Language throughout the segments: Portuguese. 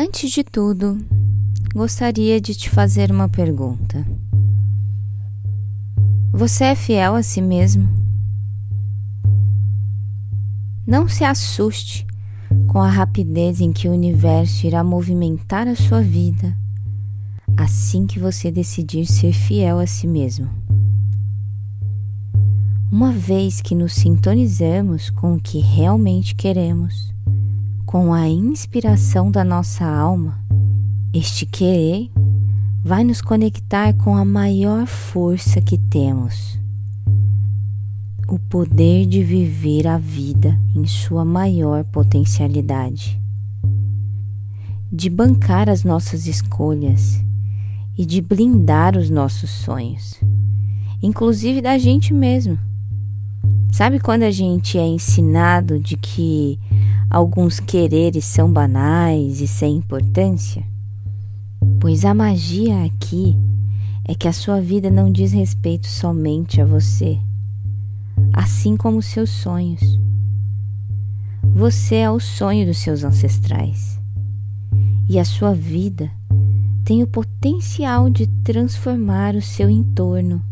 Antes de tudo, gostaria de te fazer uma pergunta. Você é fiel a si mesmo? Não se assuste com a rapidez em que o universo irá movimentar a sua vida assim que você decidir ser fiel a si mesmo. Uma vez que nos sintonizamos com o que realmente queremos, com a inspiração da nossa alma, este querer vai nos conectar com a maior força que temos. O poder de viver a vida em sua maior potencialidade, de bancar as nossas escolhas e de blindar os nossos sonhos, inclusive da gente mesmo. Sabe quando a gente é ensinado de que alguns quereres são banais e sem importância? Pois a magia aqui é que a sua vida não diz respeito somente a você, assim como os seus sonhos. Você é o sonho dos seus ancestrais e a sua vida tem o potencial de transformar o seu entorno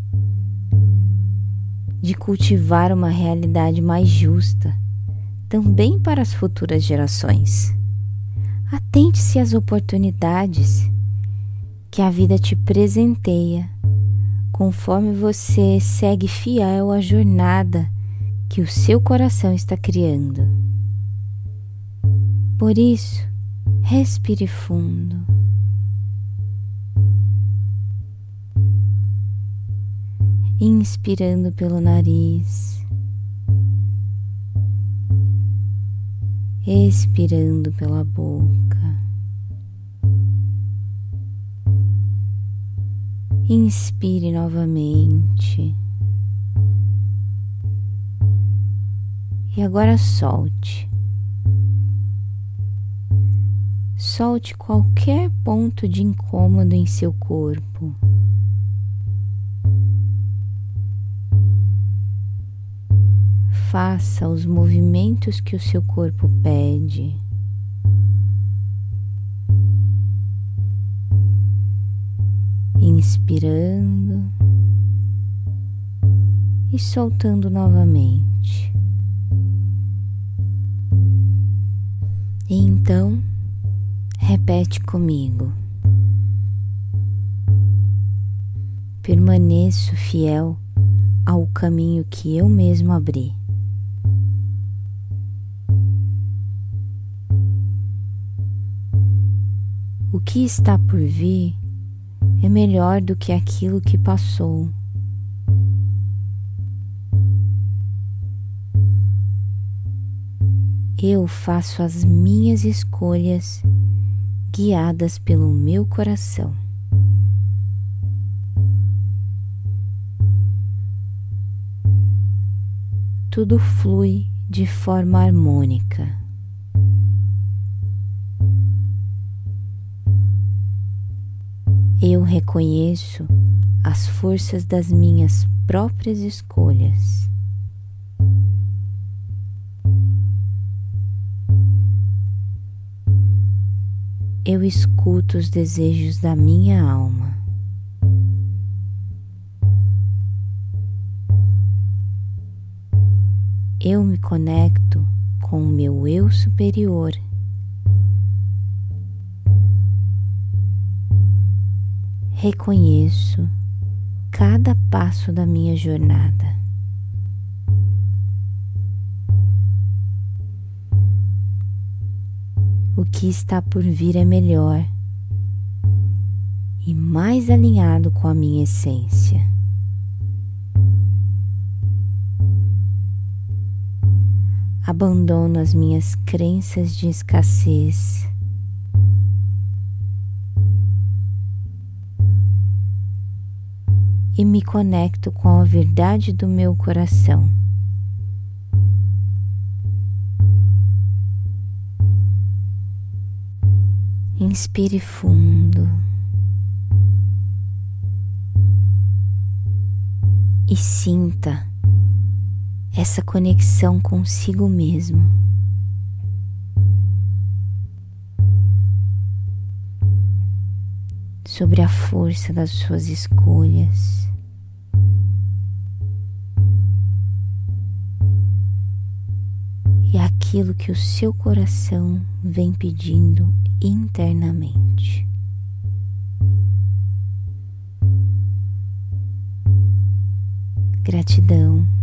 de cultivar uma realidade mais justa, também para as futuras gerações. Atente-se às oportunidades que a vida te presenteia, conforme você segue fiel à jornada que o seu coração está criando. Por isso, respire fundo. inspirando pelo nariz, expirando pela boca. Inspire novamente. E agora solte. Solte qualquer ponto de incômodo em seu corpo. Faça os movimentos que o seu corpo pede. Inspirando e soltando novamente. E então, repete comigo. Permaneço fiel ao caminho que eu mesmo abri. O que está por vir é melhor do que aquilo que passou. Eu faço as minhas escolhas guiadas pelo meu coração. Tudo flui de forma harmônica. Eu reconheço as forças das minhas próprias escolhas. Eu escuto os desejos da minha alma. Eu me conecto com o meu eu superior reconheço cada passo da minha jornada. O que está por vir é melhor e mais alinhado com a minha essência. Abandono as minhas crenças de escassez e me conecto com a verdade do meu coração. Inspire fundo e sinta essa conexão consigo mesmo. Sobre a força das suas escolhas. E aquilo que o seu coração vem pedindo internamente. Gratidão